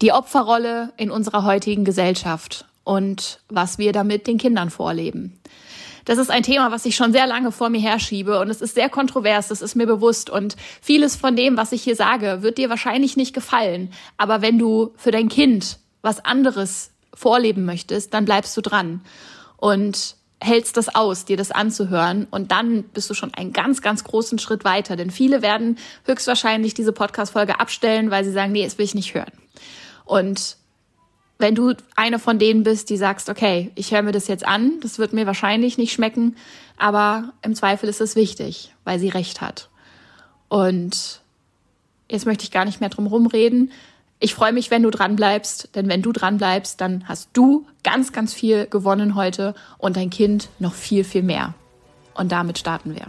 Die Opferrolle in unserer heutigen Gesellschaft und was wir damit den Kindern vorleben. Das ist ein Thema, was ich schon sehr lange vor mir herschiebe und es ist sehr kontrovers, das ist mir bewusst und vieles von dem, was ich hier sage, wird dir wahrscheinlich nicht gefallen. Aber wenn du für dein Kind was anderes vorleben möchtest, dann bleibst du dran und hältst das aus, dir das anzuhören und dann bist du schon einen ganz, ganz großen Schritt weiter. Denn viele werden höchstwahrscheinlich diese Podcast-Folge abstellen, weil sie sagen, nee, das will ich nicht hören. Und wenn du eine von denen bist, die sagst, okay, ich höre mir das jetzt an, das wird mir wahrscheinlich nicht schmecken, aber im Zweifel ist es wichtig, weil sie recht hat. Und jetzt möchte ich gar nicht mehr drum rumreden. Ich freue mich, wenn du dran bleibst, denn wenn du dran bleibst, dann hast du ganz, ganz viel gewonnen heute und dein Kind noch viel, viel mehr. Und damit starten wir.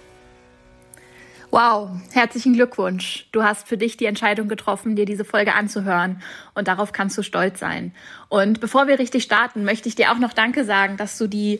Wow, herzlichen Glückwunsch. Du hast für dich die Entscheidung getroffen, dir diese Folge anzuhören und darauf kannst du stolz sein. Und bevor wir richtig starten, möchte ich dir auch noch Danke sagen, dass du die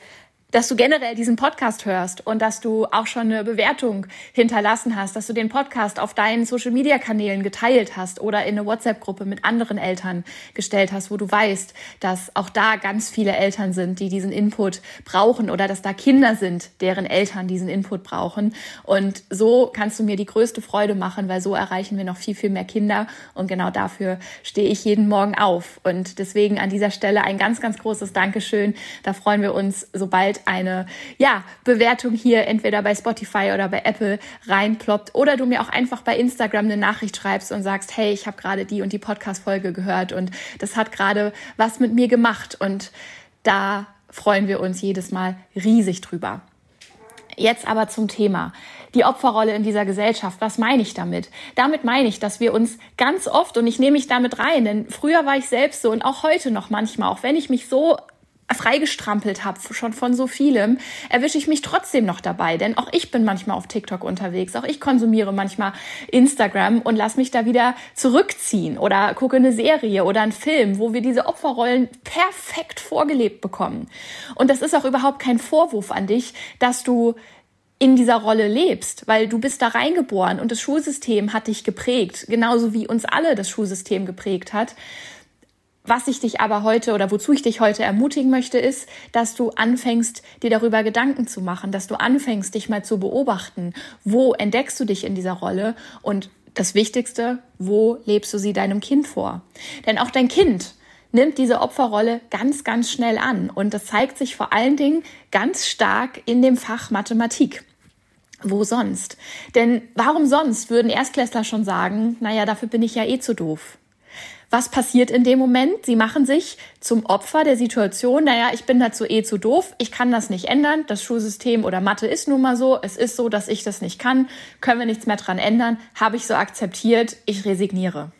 dass du generell diesen Podcast hörst und dass du auch schon eine Bewertung hinterlassen hast, dass du den Podcast auf deinen Social Media Kanälen geteilt hast oder in eine WhatsApp Gruppe mit anderen Eltern gestellt hast, wo du weißt, dass auch da ganz viele Eltern sind, die diesen Input brauchen oder dass da Kinder sind, deren Eltern diesen Input brauchen. Und so kannst du mir die größte Freude machen, weil so erreichen wir noch viel, viel mehr Kinder. Und genau dafür stehe ich jeden Morgen auf. Und deswegen an dieser Stelle ein ganz, ganz großes Dankeschön. Da freuen wir uns, sobald eine ja, Bewertung hier entweder bei Spotify oder bei Apple reinploppt oder du mir auch einfach bei Instagram eine Nachricht schreibst und sagst, hey, ich habe gerade die und die Podcast-Folge gehört und das hat gerade was mit mir gemacht und da freuen wir uns jedes Mal riesig drüber. Jetzt aber zum Thema. Die Opferrolle in dieser Gesellschaft. Was meine ich damit? Damit meine ich, dass wir uns ganz oft, und ich nehme mich damit rein, denn früher war ich selbst so und auch heute noch manchmal, auch wenn ich mich so freigestrampelt habe, schon von so vielem, erwische ich mich trotzdem noch dabei. Denn auch ich bin manchmal auf TikTok unterwegs, auch ich konsumiere manchmal Instagram und lass mich da wieder zurückziehen oder gucke eine Serie oder einen Film, wo wir diese Opferrollen perfekt vorgelebt bekommen. Und das ist auch überhaupt kein Vorwurf an dich, dass du in dieser Rolle lebst, weil du bist da reingeboren und das Schulsystem hat dich geprägt, genauso wie uns alle das Schulsystem geprägt hat. Was ich dich aber heute oder wozu ich dich heute ermutigen möchte, ist, dass du anfängst, dir darüber Gedanken zu machen, dass du anfängst, dich mal zu beobachten. Wo entdeckst du dich in dieser Rolle? Und das Wichtigste, wo lebst du sie deinem Kind vor? Denn auch dein Kind nimmt diese Opferrolle ganz, ganz schnell an. Und das zeigt sich vor allen Dingen ganz stark in dem Fach Mathematik. Wo sonst? Denn warum sonst würden Erstklässler schon sagen, naja, dafür bin ich ja eh zu doof. Was passiert in dem Moment? Sie machen sich zum Opfer der Situation. Naja, ich bin dazu eh zu doof. Ich kann das nicht ändern. Das Schulsystem oder Mathe ist nun mal so. Es ist so, dass ich das nicht kann. Können wir nichts mehr dran ändern. Habe ich so akzeptiert. Ich resigniere.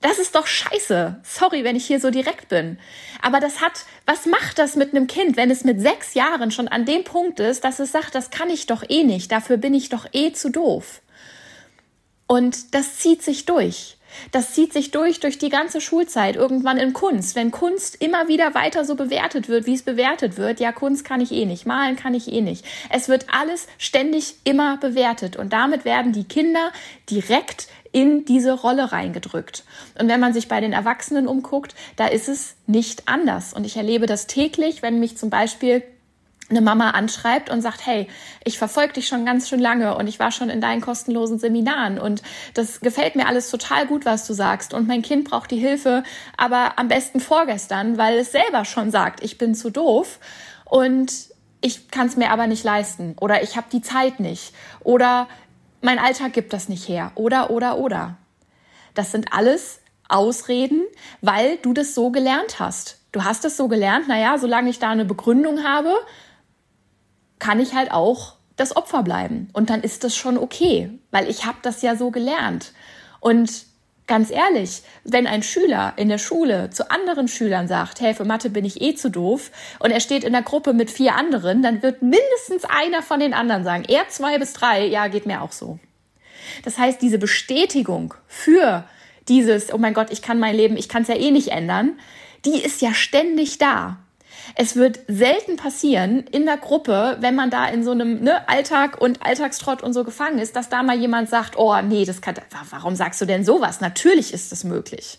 Das ist doch scheiße. Sorry, wenn ich hier so direkt bin. Aber das hat, was macht das mit einem Kind, wenn es mit sechs Jahren schon an dem Punkt ist, dass es sagt, das kann ich doch eh nicht, dafür bin ich doch eh zu doof. Und das zieht sich durch. Das zieht sich durch durch die ganze Schulzeit, irgendwann in Kunst. Wenn Kunst immer wieder weiter so bewertet wird, wie es bewertet wird, ja, Kunst kann ich eh nicht, malen kann ich eh nicht. Es wird alles ständig immer bewertet und damit werden die Kinder direkt in diese Rolle reingedrückt. Und wenn man sich bei den Erwachsenen umguckt, da ist es nicht anders. Und ich erlebe das täglich, wenn mich zum Beispiel eine Mama anschreibt und sagt, hey, ich verfolge dich schon ganz schön lange und ich war schon in deinen kostenlosen Seminaren und das gefällt mir alles total gut, was du sagst und mein Kind braucht die Hilfe, aber am besten vorgestern, weil es selber schon sagt, ich bin zu doof und ich kann es mir aber nicht leisten oder ich habe die Zeit nicht oder mein Alltag gibt das nicht her oder oder oder. Das sind alles Ausreden, weil du das so gelernt hast du hast es so gelernt, naja, solange ich da eine Begründung habe, kann ich halt auch das Opfer bleiben. Und dann ist das schon okay, weil ich habe das ja so gelernt. Und ganz ehrlich, wenn ein Schüler in der Schule zu anderen Schülern sagt, hey, für Mathe bin ich eh zu doof, und er steht in der Gruppe mit vier anderen, dann wird mindestens einer von den anderen sagen, er zwei bis drei, ja, geht mir auch so. Das heißt, diese Bestätigung für dieses, oh mein Gott, ich kann mein Leben, ich kann es ja eh nicht ändern, die ist ja ständig da. Es wird selten passieren in der Gruppe, wenn man da in so einem ne, Alltag und Alltagstrott und so gefangen ist, dass da mal jemand sagt, oh nee, das kann, warum sagst du denn sowas? Natürlich ist es möglich.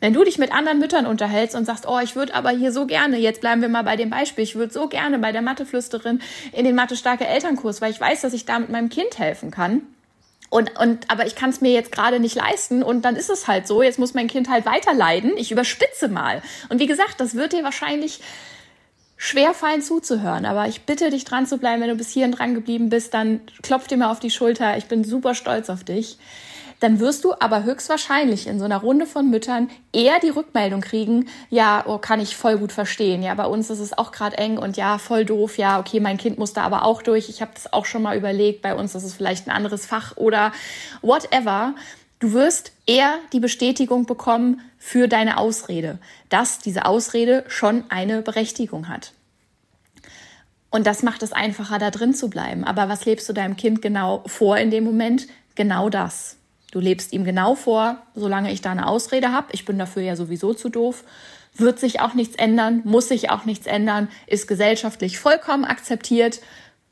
Wenn du dich mit anderen Müttern unterhältst und sagst, oh, ich würde aber hier so gerne, jetzt bleiben wir mal bei dem Beispiel, ich würde so gerne bei der Matheflüsterin in den Mathe-starke Elternkurs, weil ich weiß, dass ich da mit meinem Kind helfen kann und, und, aber ich kann es mir jetzt gerade nicht leisten und dann ist es halt so. Jetzt muss mein Kind halt weiter leiden. Ich überspitze mal. Und wie gesagt, das wird dir wahrscheinlich schwer fallen zuzuhören. Aber ich bitte dich dran zu bleiben. Wenn du bis hierhin dran geblieben bist, dann klopf dir mal auf die Schulter. Ich bin super stolz auf dich dann wirst du aber höchstwahrscheinlich in so einer Runde von Müttern eher die Rückmeldung kriegen, ja, oh, kann ich voll gut verstehen. Ja, bei uns ist es auch gerade eng und ja, voll doof. Ja, okay, mein Kind muss da aber auch durch. Ich habe das auch schon mal überlegt. Bei uns ist es vielleicht ein anderes Fach oder whatever. Du wirst eher die Bestätigung bekommen für deine Ausrede, dass diese Ausrede schon eine Berechtigung hat. Und das macht es einfacher, da drin zu bleiben. Aber was lebst du deinem Kind genau vor in dem Moment? Genau das. Du lebst ihm genau vor, solange ich da eine Ausrede habe, ich bin dafür ja sowieso zu doof, wird sich auch nichts ändern, muss sich auch nichts ändern, ist gesellschaftlich vollkommen akzeptiert,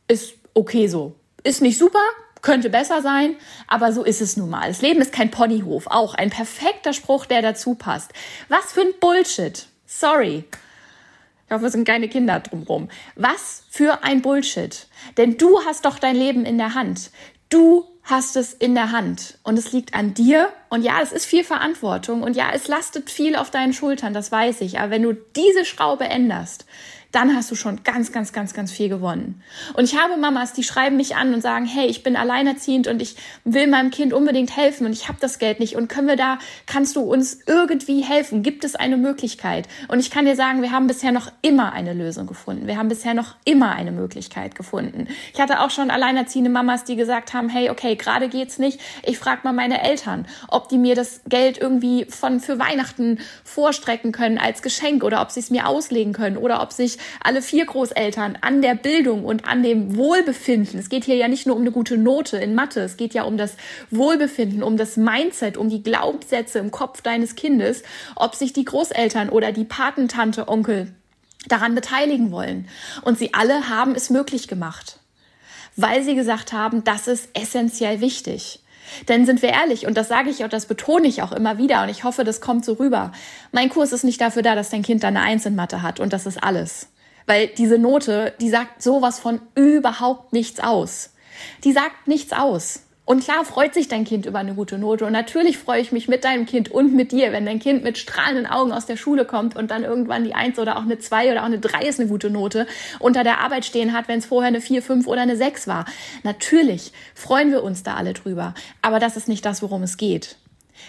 ist okay so. Ist nicht super, könnte besser sein, aber so ist es nun mal. Das Leben ist kein Ponyhof, auch ein perfekter Spruch, der dazu passt. Was für ein Bullshit. Sorry. Ich hoffe, es sind keine Kinder drumherum. Was für ein Bullshit. Denn du hast doch dein Leben in der Hand. Du hast es in der Hand und es liegt an dir. Und ja, es ist viel Verantwortung und ja, es lastet viel auf deinen Schultern, das weiß ich. Aber wenn du diese Schraube änderst, dann hast du schon ganz, ganz, ganz, ganz viel gewonnen. Und ich habe Mamas, die schreiben mich an und sagen, hey, ich bin alleinerziehend und ich will meinem Kind unbedingt helfen und ich habe das Geld nicht und können wir da, kannst du uns irgendwie helfen? Gibt es eine Möglichkeit? Und ich kann dir sagen, wir haben bisher noch immer eine Lösung gefunden. Wir haben bisher noch immer eine Möglichkeit gefunden. Ich hatte auch schon alleinerziehende Mamas, die gesagt haben, hey, okay, gerade geht's nicht. Ich frage mal meine Eltern, ob die mir das Geld irgendwie von für Weihnachten vorstrecken können als Geschenk oder ob sie es mir auslegen können oder ob sich alle vier Großeltern an der Bildung und an dem Wohlbefinden. Es geht hier ja nicht nur um eine gute Note in Mathe, es geht ja um das Wohlbefinden, um das Mindset, um die Glaubenssätze im Kopf deines Kindes, ob sich die Großeltern oder die Patentante, Onkel daran beteiligen wollen. Und sie alle haben es möglich gemacht, weil sie gesagt haben, das ist essentiell wichtig. Denn sind wir ehrlich, und das sage ich und das betone ich auch immer wieder, und ich hoffe, das kommt so rüber. Mein Kurs ist nicht dafür da, dass dein Kind da eine Eins in Mathe hat und das ist alles. Weil diese Note, die sagt sowas von überhaupt nichts aus. Die sagt nichts aus. Und klar freut sich dein Kind über eine gute Note. Und natürlich freue ich mich mit deinem Kind und mit dir, wenn dein Kind mit strahlenden Augen aus der Schule kommt und dann irgendwann die Eins oder auch eine Zwei oder auch eine Drei ist eine gute Note unter der Arbeit stehen hat, wenn es vorher eine Vier, Fünf oder eine Sechs war. Natürlich freuen wir uns da alle drüber. Aber das ist nicht das, worum es geht.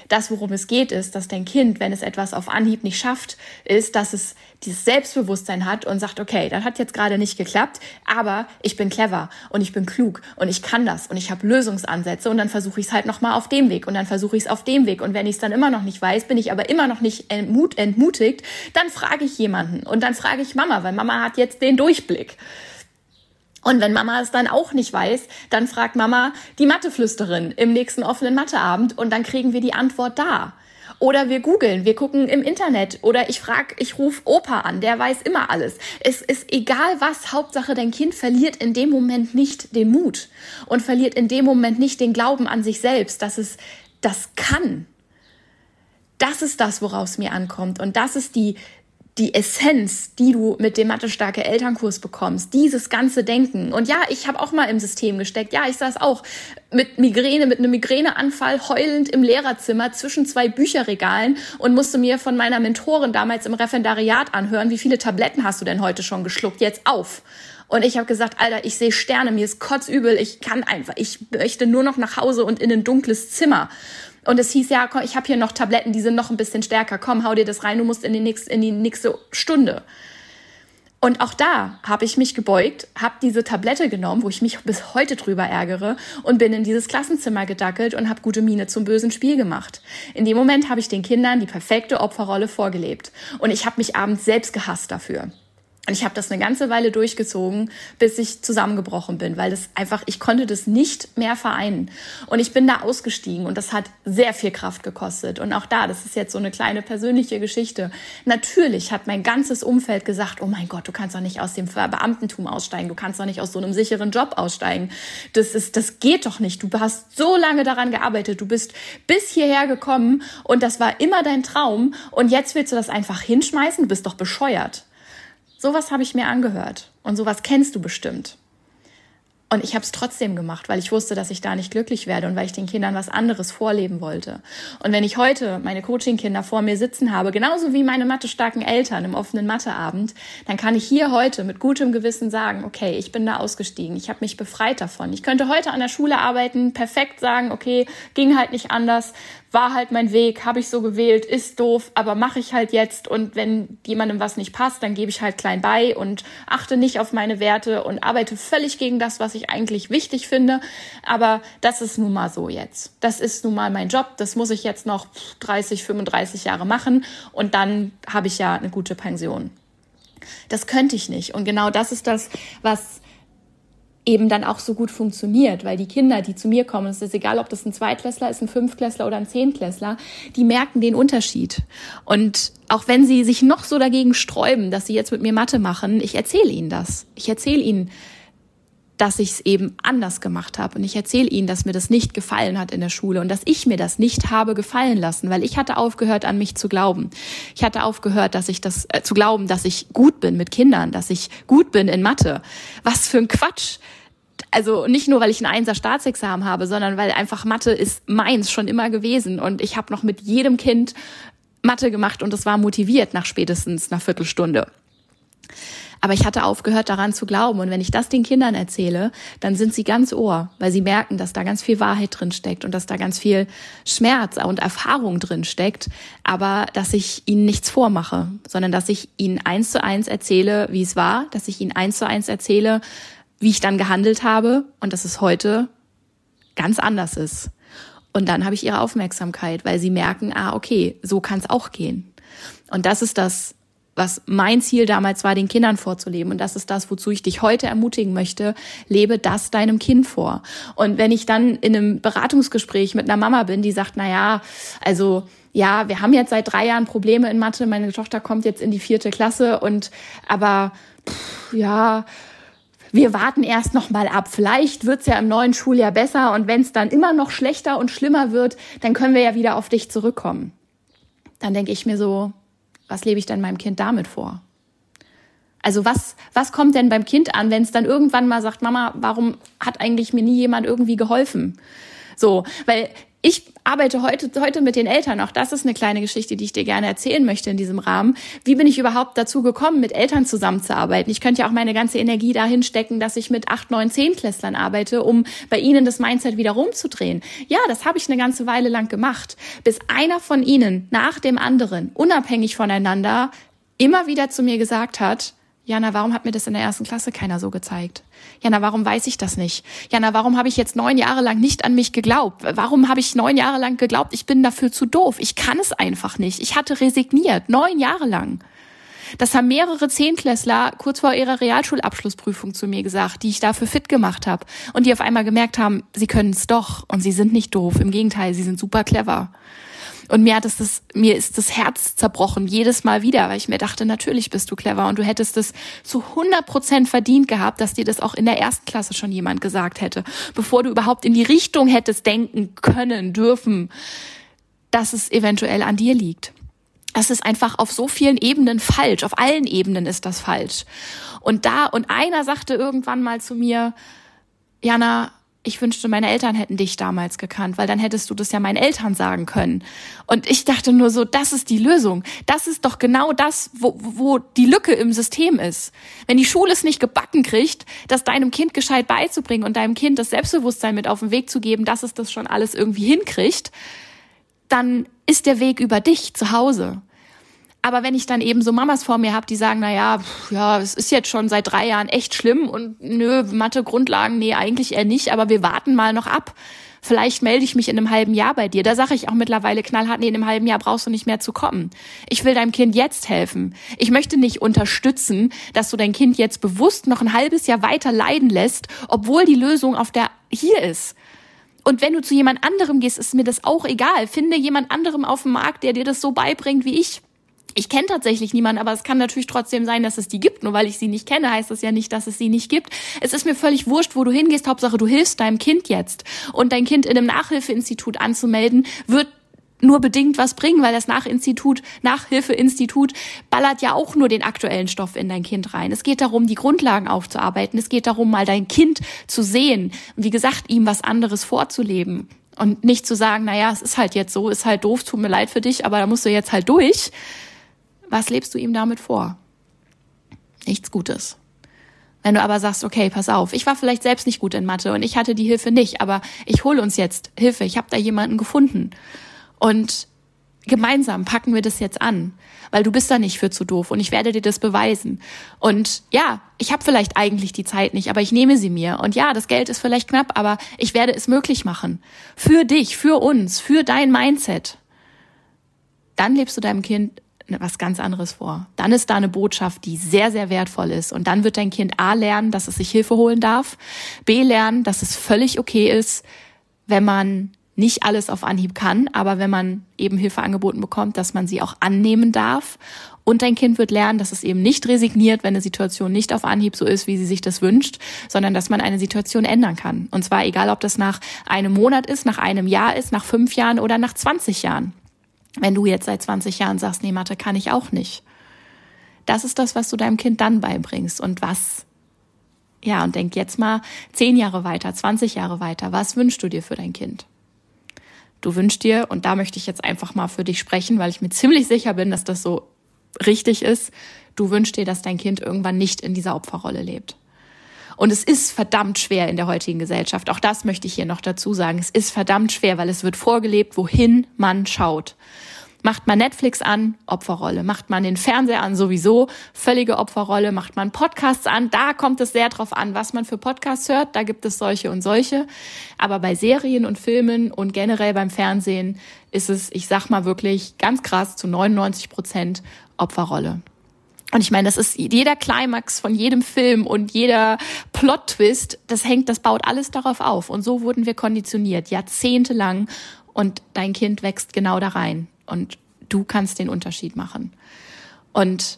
Das, worum es geht, ist, dass dein Kind, wenn es etwas auf Anhieb nicht schafft, ist, dass es dieses Selbstbewusstsein hat und sagt, okay, das hat jetzt gerade nicht geklappt, aber ich bin clever und ich bin klug und ich kann das und ich habe Lösungsansätze und dann versuche ich es halt nochmal auf dem Weg und dann versuche ich es auf dem Weg und wenn ich es dann immer noch nicht weiß, bin ich aber immer noch nicht entmut entmutigt, dann frage ich jemanden und dann frage ich Mama, weil Mama hat jetzt den Durchblick. Und wenn Mama es dann auch nicht weiß, dann fragt Mama die Matheflüsterin im nächsten offenen Matheabend und dann kriegen wir die Antwort da. Oder wir googeln, wir gucken im Internet oder ich frag, ich rufe Opa an, der weiß immer alles. Es ist egal was, Hauptsache dein Kind verliert in dem Moment nicht den Mut und verliert in dem Moment nicht den Glauben an sich selbst, dass es das kann. Das ist das, woraus mir ankommt und das ist die die Essenz, die du mit dem Mathe-starke Elternkurs bekommst, dieses ganze Denken. Und ja, ich habe auch mal im System gesteckt. Ja, ich saß auch mit Migräne, mit einem Migräneanfall heulend im Lehrerzimmer zwischen zwei Bücherregalen und musste mir von meiner Mentorin damals im Referendariat anhören, wie viele Tabletten hast du denn heute schon geschluckt? Jetzt auf. Und ich habe gesagt, Alter, ich sehe Sterne, mir ist kotzübel, ich kann einfach, ich möchte nur noch nach Hause und in ein dunkles Zimmer. Und es hieß, ja, komm, ich habe hier noch Tabletten, die sind noch ein bisschen stärker. Komm, hau dir das rein, du musst in die nächste, in die nächste Stunde. Und auch da habe ich mich gebeugt, habe diese Tablette genommen, wo ich mich bis heute drüber ärgere, und bin in dieses Klassenzimmer gedackelt und habe gute Miene zum bösen Spiel gemacht. In dem Moment habe ich den Kindern die perfekte Opferrolle vorgelebt. Und ich habe mich abends selbst gehasst dafür. Und ich habe das eine ganze Weile durchgezogen, bis ich zusammengebrochen bin, weil das einfach, ich konnte das nicht mehr vereinen. Und ich bin da ausgestiegen und das hat sehr viel Kraft gekostet. Und auch da, das ist jetzt so eine kleine persönliche Geschichte. Natürlich hat mein ganzes Umfeld gesagt, oh mein Gott, du kannst doch nicht aus dem Beamtentum aussteigen, du kannst doch nicht aus so einem sicheren Job aussteigen. Das ist, das geht doch nicht. Du hast so lange daran gearbeitet, du bist bis hierher gekommen und das war immer dein Traum und jetzt willst du das einfach hinschmeißen, du bist doch bescheuert. Sowas habe ich mir angehört und sowas kennst du bestimmt. Und ich habe es trotzdem gemacht, weil ich wusste, dass ich da nicht glücklich werde und weil ich den Kindern was anderes vorleben wollte. Und wenn ich heute meine Coaching-Kinder vor mir sitzen habe, genauso wie meine mathestarken Eltern im offenen Matheabend, dann kann ich hier heute mit gutem Gewissen sagen, okay, ich bin da ausgestiegen, ich habe mich befreit davon. Ich könnte heute an der Schule arbeiten, perfekt sagen, okay, ging halt nicht anders, war halt mein Weg, habe ich so gewählt, ist doof, aber mache ich halt jetzt. Und wenn jemandem was nicht passt, dann gebe ich halt klein bei und achte nicht auf meine Werte und arbeite völlig gegen das, was ich eigentlich wichtig finde, aber das ist nun mal so jetzt. Das ist nun mal mein Job, das muss ich jetzt noch 30, 35 Jahre machen. Und dann habe ich ja eine gute Pension. Das könnte ich nicht. Und genau das ist das, was eben dann auch so gut funktioniert, weil die Kinder, die zu mir kommen, es ist egal, ob das ein Zweitklässler ist, ein Fünftklässler oder ein Zehntklässler, die merken den Unterschied. Und auch wenn sie sich noch so dagegen sträuben, dass sie jetzt mit mir Mathe machen, ich erzähle ihnen das. Ich erzähle ihnen, dass ich es eben anders gemacht habe. Und ich erzähle ihnen, dass mir das nicht gefallen hat in der Schule und dass ich mir das nicht habe gefallen lassen, weil ich hatte aufgehört, an mich zu glauben. Ich hatte aufgehört, dass ich das äh, zu glauben, dass ich gut bin mit Kindern, dass ich gut bin in Mathe. Was für ein Quatsch also nicht nur, weil ich ein Einser Staatsexamen habe, sondern weil einfach Mathe ist meins schon immer gewesen und ich habe noch mit jedem Kind Mathe gemacht und es war motiviert nach spätestens einer Viertelstunde. Aber ich hatte aufgehört daran zu glauben. Und wenn ich das den Kindern erzähle, dann sind sie ganz ohr, weil sie merken, dass da ganz viel Wahrheit drin steckt und dass da ganz viel Schmerz und Erfahrung drin steckt. Aber dass ich ihnen nichts vormache, sondern dass ich ihnen eins zu eins erzähle, wie es war, dass ich ihnen eins zu eins erzähle, wie ich dann gehandelt habe und dass es heute ganz anders ist. Und dann habe ich ihre Aufmerksamkeit, weil sie merken, ah, okay, so kann es auch gehen. Und das ist das, was mein Ziel damals war, den Kindern vorzuleben. Und das ist das, wozu ich dich heute ermutigen möchte. Lebe das deinem Kind vor. Und wenn ich dann in einem Beratungsgespräch mit einer Mama bin, die sagt, na ja, also, ja, wir haben jetzt seit drei Jahren Probleme in Mathe. Meine Tochter kommt jetzt in die vierte Klasse und, aber, pff, ja, wir warten erst noch mal ab. Vielleicht wird's ja im neuen Schuljahr besser und wenn es dann immer noch schlechter und schlimmer wird, dann können wir ja wieder auf dich zurückkommen. Dann denke ich mir so, was lebe ich denn meinem Kind damit vor? Also was, was kommt denn beim Kind an, wenn es dann irgendwann mal sagt, Mama, warum hat eigentlich mir nie jemand irgendwie geholfen? So, weil ich arbeite heute, heute mit den Eltern. Auch das ist eine kleine Geschichte, die ich dir gerne erzählen möchte in diesem Rahmen. Wie bin ich überhaupt dazu gekommen, mit Eltern zusammenzuarbeiten? Ich könnte ja auch meine ganze Energie dahin stecken, dass ich mit acht, neun, zehn Klässlern arbeite, um bei ihnen das Mindset wieder rumzudrehen. Ja, das habe ich eine ganze Weile lang gemacht, bis einer von ihnen nach dem anderen, unabhängig voneinander, immer wieder zu mir gesagt hat, Jana, warum hat mir das in der ersten Klasse keiner so gezeigt? Jana, warum weiß ich das nicht? Jana, warum habe ich jetzt neun Jahre lang nicht an mich geglaubt? Warum habe ich neun Jahre lang geglaubt, ich bin dafür zu doof? Ich kann es einfach nicht. Ich hatte resigniert, neun Jahre lang. Das haben mehrere Zehnklässler kurz vor ihrer Realschulabschlussprüfung zu mir gesagt, die ich dafür fit gemacht habe und die auf einmal gemerkt haben, sie können es doch und sie sind nicht doof. Im Gegenteil, sie sind super clever. Und mir hat es das, mir ist das Herz zerbrochen, jedes Mal wieder, weil ich mir dachte, natürlich bist du clever und du hättest es zu 100 Prozent verdient gehabt, dass dir das auch in der ersten Klasse schon jemand gesagt hätte, bevor du überhaupt in die Richtung hättest denken können, dürfen, dass es eventuell an dir liegt. Das ist einfach auf so vielen Ebenen falsch. Auf allen Ebenen ist das falsch. Und da, und einer sagte irgendwann mal zu mir, Jana, ich wünschte, meine Eltern hätten dich damals gekannt, weil dann hättest du das ja meinen Eltern sagen können. Und ich dachte nur so, das ist die Lösung. Das ist doch genau das, wo, wo die Lücke im System ist. Wenn die Schule es nicht gebacken kriegt, das deinem Kind gescheit beizubringen und deinem Kind das Selbstbewusstsein mit auf den Weg zu geben, dass es das schon alles irgendwie hinkriegt, dann ist der Weg über dich zu Hause. Aber wenn ich dann eben so Mamas vor mir habe, die sagen, na ja, ja, es ist jetzt schon seit drei Jahren echt schlimm und nö, Mathe Grundlagen, nee, eigentlich eher nicht, aber wir warten mal noch ab. Vielleicht melde ich mich in einem halben Jahr bei dir. Da sage ich auch mittlerweile knallhart, nee, in einem halben Jahr brauchst du nicht mehr zu kommen. Ich will deinem Kind jetzt helfen. Ich möchte nicht unterstützen, dass du dein Kind jetzt bewusst noch ein halbes Jahr weiter leiden lässt, obwohl die Lösung auf der hier ist. Und wenn du zu jemand anderem gehst, ist mir das auch egal. Finde jemand anderem auf dem Markt, der dir das so beibringt wie ich. Ich kenne tatsächlich niemanden, aber es kann natürlich trotzdem sein, dass es die gibt. Nur weil ich sie nicht kenne, heißt das ja nicht, dass es sie nicht gibt. Es ist mir völlig wurscht, wo du hingehst. Hauptsache, du hilfst deinem Kind jetzt. Und dein Kind in einem Nachhilfeinstitut anzumelden, wird nur bedingt was bringen, weil das Nachinstitut, Nachhilfeinstitut ballert ja auch nur den aktuellen Stoff in dein Kind rein. Es geht darum, die Grundlagen aufzuarbeiten. Es geht darum, mal dein Kind zu sehen. Und wie gesagt, ihm was anderes vorzuleben. Und nicht zu sagen, na ja, es ist halt jetzt so, ist halt doof, tut mir leid für dich, aber da musst du jetzt halt durch, was lebst du ihm damit vor? Nichts Gutes. Wenn du aber sagst, okay, pass auf, ich war vielleicht selbst nicht gut in Mathe und ich hatte die Hilfe nicht, aber ich hole uns jetzt Hilfe, ich habe da jemanden gefunden. Und gemeinsam packen wir das jetzt an, weil du bist da nicht für zu doof und ich werde dir das beweisen. Und ja, ich habe vielleicht eigentlich die Zeit nicht, aber ich nehme sie mir. Und ja, das Geld ist vielleicht knapp, aber ich werde es möglich machen. Für dich, für uns, für dein Mindset. Dann lebst du deinem Kind was ganz anderes vor. Dann ist da eine Botschaft, die sehr, sehr wertvoll ist. Und dann wird dein Kind A lernen, dass es sich Hilfe holen darf, B lernen, dass es völlig okay ist, wenn man nicht alles auf Anhieb kann, aber wenn man eben Hilfe angeboten bekommt, dass man sie auch annehmen darf. Und dein Kind wird lernen, dass es eben nicht resigniert, wenn eine Situation nicht auf Anhieb so ist, wie sie sich das wünscht, sondern dass man eine Situation ändern kann. Und zwar egal, ob das nach einem Monat ist, nach einem Jahr ist, nach fünf Jahren oder nach 20 Jahren. Wenn du jetzt seit 20 Jahren sagst, nee, Mathe kann ich auch nicht. Das ist das, was du deinem Kind dann beibringst und was, ja, und denk jetzt mal zehn Jahre weiter, 20 Jahre weiter. Was wünschst du dir für dein Kind? Du wünschst dir, und da möchte ich jetzt einfach mal für dich sprechen, weil ich mir ziemlich sicher bin, dass das so richtig ist, du wünschst dir, dass dein Kind irgendwann nicht in dieser Opferrolle lebt. Und es ist verdammt schwer in der heutigen Gesellschaft. Auch das möchte ich hier noch dazu sagen. Es ist verdammt schwer, weil es wird vorgelebt, wohin man schaut. Macht man Netflix an, Opferrolle. Macht man den Fernseher an, sowieso, völlige Opferrolle. Macht man Podcasts an, da kommt es sehr drauf an, was man für Podcasts hört. Da gibt es solche und solche. Aber bei Serien und Filmen und generell beim Fernsehen ist es, ich sag mal wirklich ganz krass zu 99 Prozent Opferrolle. Und ich meine, das ist jeder Climax von jedem Film und jeder Plot-Twist, das hängt, das baut alles darauf auf. Und so wurden wir konditioniert, jahrzehntelang. Und dein Kind wächst genau da rein. Und du kannst den Unterschied machen. Und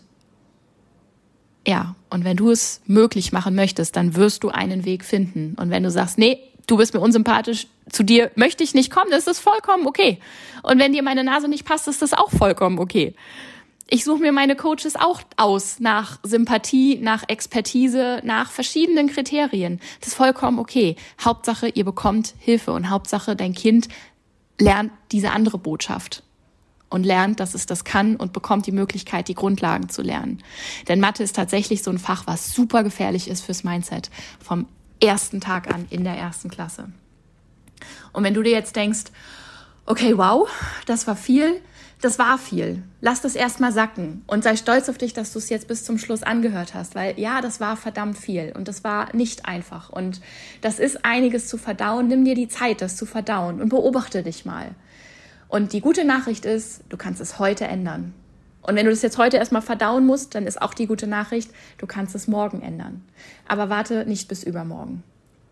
ja, und wenn du es möglich machen möchtest, dann wirst du einen Weg finden. Und wenn du sagst, nee, du bist mir unsympathisch, zu dir möchte ich nicht kommen, das ist vollkommen okay. Und wenn dir meine Nase nicht passt, ist das auch vollkommen okay ich suche mir meine Coaches auch aus nach Sympathie, nach Expertise, nach verschiedenen Kriterien. Das ist vollkommen okay. Hauptsache, ihr bekommt Hilfe und Hauptsache, dein Kind lernt diese andere Botschaft und lernt, dass es das kann und bekommt die Möglichkeit, die Grundlagen zu lernen. Denn Mathe ist tatsächlich so ein Fach, was super gefährlich ist fürs Mindset vom ersten Tag an in der ersten Klasse. Und wenn du dir jetzt denkst, okay, wow, das war viel, das war viel. Lass das erstmal sacken und sei stolz auf dich, dass du es jetzt bis zum Schluss angehört hast, weil ja, das war verdammt viel und das war nicht einfach und das ist einiges zu verdauen. Nimm dir die Zeit, das zu verdauen und beobachte dich mal. Und die gute Nachricht ist, du kannst es heute ändern. Und wenn du das jetzt heute erstmal verdauen musst, dann ist auch die gute Nachricht, du kannst es morgen ändern. Aber warte nicht bis übermorgen.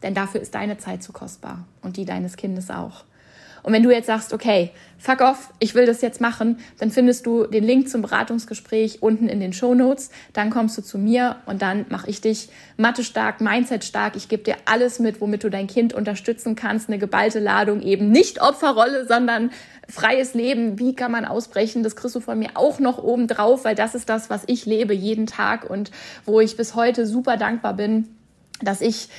Denn dafür ist deine Zeit zu kostbar und die deines Kindes auch. Und wenn du jetzt sagst, okay, fuck off, ich will das jetzt machen, dann findest du den Link zum Beratungsgespräch unten in den Show Notes. Dann kommst du zu mir und dann mache ich dich Mathe stark, Mindset stark. Ich gebe dir alles mit, womit du dein Kind unterstützen kannst. Eine geballte Ladung, eben nicht Opferrolle, sondern freies Leben. Wie kann man ausbrechen? Das kriegst du von mir auch noch oben drauf, weil das ist das, was ich lebe jeden Tag und wo ich bis heute super dankbar bin, dass ich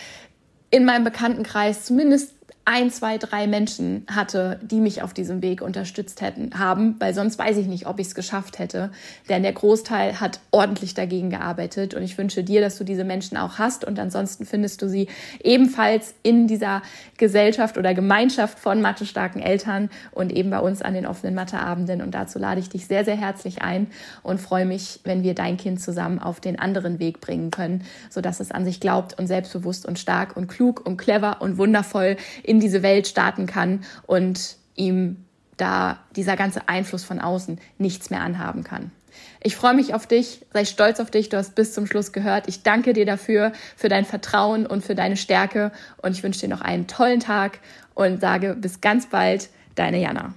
in meinem Bekanntenkreis zumindest ein, zwei, drei Menschen hatte, die mich auf diesem Weg unterstützt hätten, haben, weil sonst weiß ich nicht, ob ich es geschafft hätte. Denn der Großteil hat ordentlich dagegen gearbeitet. Und ich wünsche dir, dass du diese Menschen auch hast. Und ansonsten findest du sie ebenfalls in dieser Gesellschaft oder Gemeinschaft von mathestarken Eltern und eben bei uns an den offenen Matheabenden. Und dazu lade ich dich sehr, sehr herzlich ein und freue mich, wenn wir dein Kind zusammen auf den anderen Weg bringen können, sodass es an sich glaubt und selbstbewusst und stark und klug und clever und wundervoll in diese Welt starten kann und ihm da dieser ganze Einfluss von außen nichts mehr anhaben kann. Ich freue mich auf dich, sei stolz auf dich, du hast bis zum Schluss gehört. Ich danke dir dafür, für dein Vertrauen und für deine Stärke und ich wünsche dir noch einen tollen Tag und sage bis ganz bald, deine Jana.